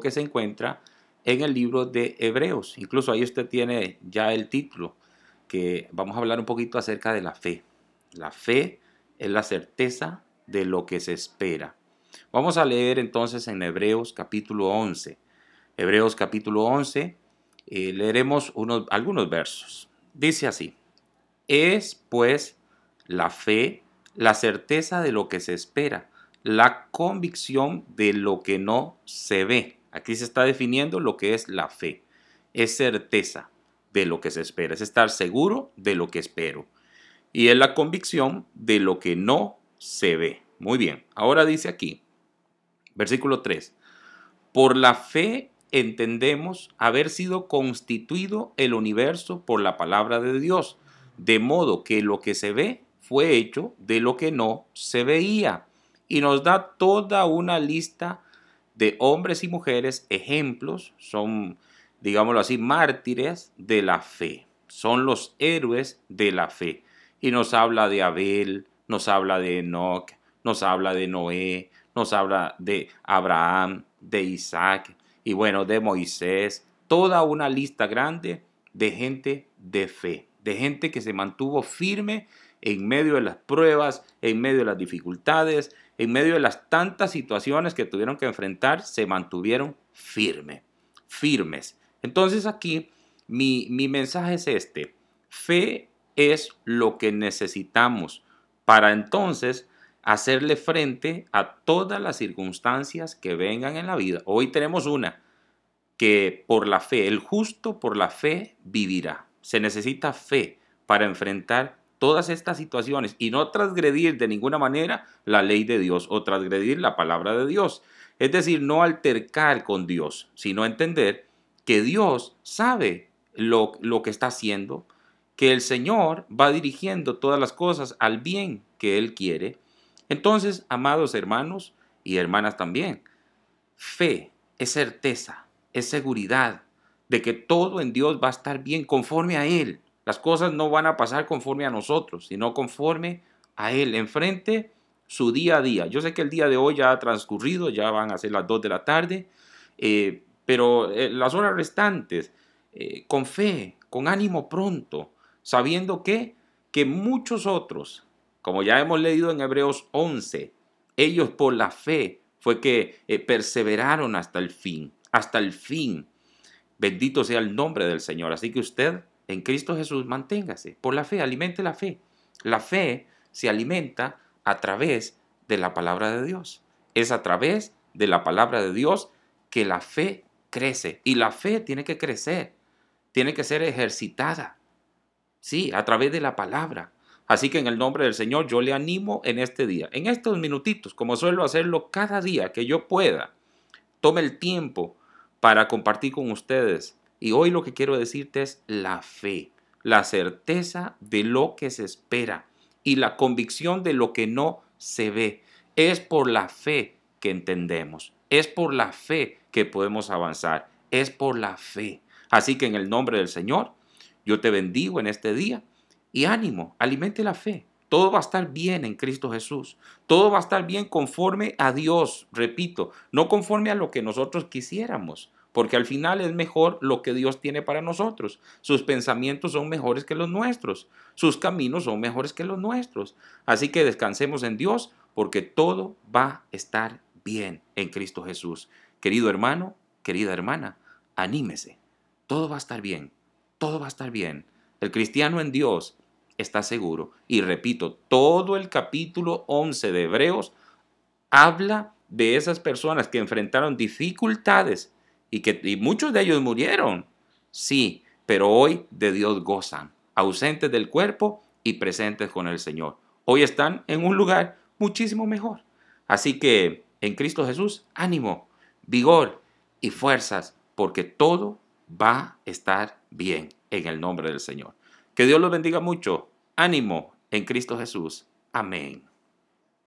que se encuentra en el libro de Hebreos. Incluso ahí usted tiene ya el título, que vamos a hablar un poquito acerca de la fe. La fe es la certeza de lo que se espera. Vamos a leer entonces en Hebreos capítulo 11. Hebreos capítulo 11, eh, leeremos unos, algunos versos. Dice así, es pues la fe la certeza de lo que se espera, la convicción de lo que no se ve. Aquí se está definiendo lo que es la fe. Es certeza de lo que se espera, es estar seguro de lo que espero. Y es la convicción de lo que no se ve. Muy bien, ahora dice aquí, versículo 3, por la fe entendemos haber sido constituido el universo por la palabra de Dios, de modo que lo que se ve fue hecho de lo que no se veía. Y nos da toda una lista de hombres y mujeres, ejemplos, son, digámoslo así, mártires de la fe, son los héroes de la fe. Y nos habla de Abel, nos habla de Enoch, nos habla de Noé, nos habla de Abraham, de Isaac y bueno, de Moisés, toda una lista grande de gente de fe, de gente que se mantuvo firme en medio de las pruebas, en medio de las dificultades, en medio de las tantas situaciones que tuvieron que enfrentar, se mantuvieron firmes, firmes. Entonces aquí mi, mi mensaje es este. Fe es lo que necesitamos para entonces hacerle frente a todas las circunstancias que vengan en la vida. Hoy tenemos una, que por la fe, el justo por la fe vivirá. Se necesita fe para enfrentar todas estas situaciones y no transgredir de ninguna manera la ley de Dios o transgredir la palabra de Dios. Es decir, no altercar con Dios, sino entender que Dios sabe lo, lo que está haciendo, que el Señor va dirigiendo todas las cosas al bien que Él quiere. Entonces, amados hermanos y hermanas también, fe es certeza, es seguridad de que todo en Dios va a estar bien conforme a Él. Las cosas no van a pasar conforme a nosotros, sino conforme a Él. Enfrente su día a día. Yo sé que el día de hoy ya ha transcurrido, ya van a ser las 2 de la tarde, eh, pero eh, las horas restantes, eh, con fe, con ánimo pronto, sabiendo que, que muchos otros, como ya hemos leído en Hebreos 11, ellos por la fe fue que perseveraron hasta el fin, hasta el fin. Bendito sea el nombre del Señor. Así que usted en Cristo Jesús, manténgase por la fe, alimente la fe. La fe se alimenta a través de la palabra de Dios. Es a través de la palabra de Dios que la fe crece. Y la fe tiene que crecer, tiene que ser ejercitada. Sí, a través de la palabra. Así que en el nombre del Señor yo le animo en este día, en estos minutitos, como suelo hacerlo cada día que yo pueda. Tome el tiempo para compartir con ustedes y hoy lo que quiero decirte es la fe, la certeza de lo que se espera y la convicción de lo que no se ve. Es por la fe que entendemos, es por la fe que podemos avanzar, es por la fe. Así que en el nombre del Señor, yo te bendigo en este día y ánimo, alimente la fe. Todo va a estar bien en Cristo Jesús. Todo va a estar bien conforme a Dios, repito, no conforme a lo que nosotros quisiéramos, porque al final es mejor lo que Dios tiene para nosotros. Sus pensamientos son mejores que los nuestros, sus caminos son mejores que los nuestros. Así que descansemos en Dios porque todo va a estar bien en Cristo Jesús. Querido hermano, querida hermana, anímese. Todo va a estar bien, todo va a estar bien. El cristiano en Dios está seguro. Y repito, todo el capítulo 11 de Hebreos habla de esas personas que enfrentaron dificultades y que muchos de ellos murieron. Sí, pero hoy de Dios gozan, ausentes del cuerpo y presentes con el Señor. Hoy están en un lugar muchísimo mejor. Así que en Cristo Jesús, ánimo, vigor y fuerzas, porque todo va a estar bien en el nombre del Señor. Que Dios los bendiga mucho. Ánimo en Cristo Jesús. Amén.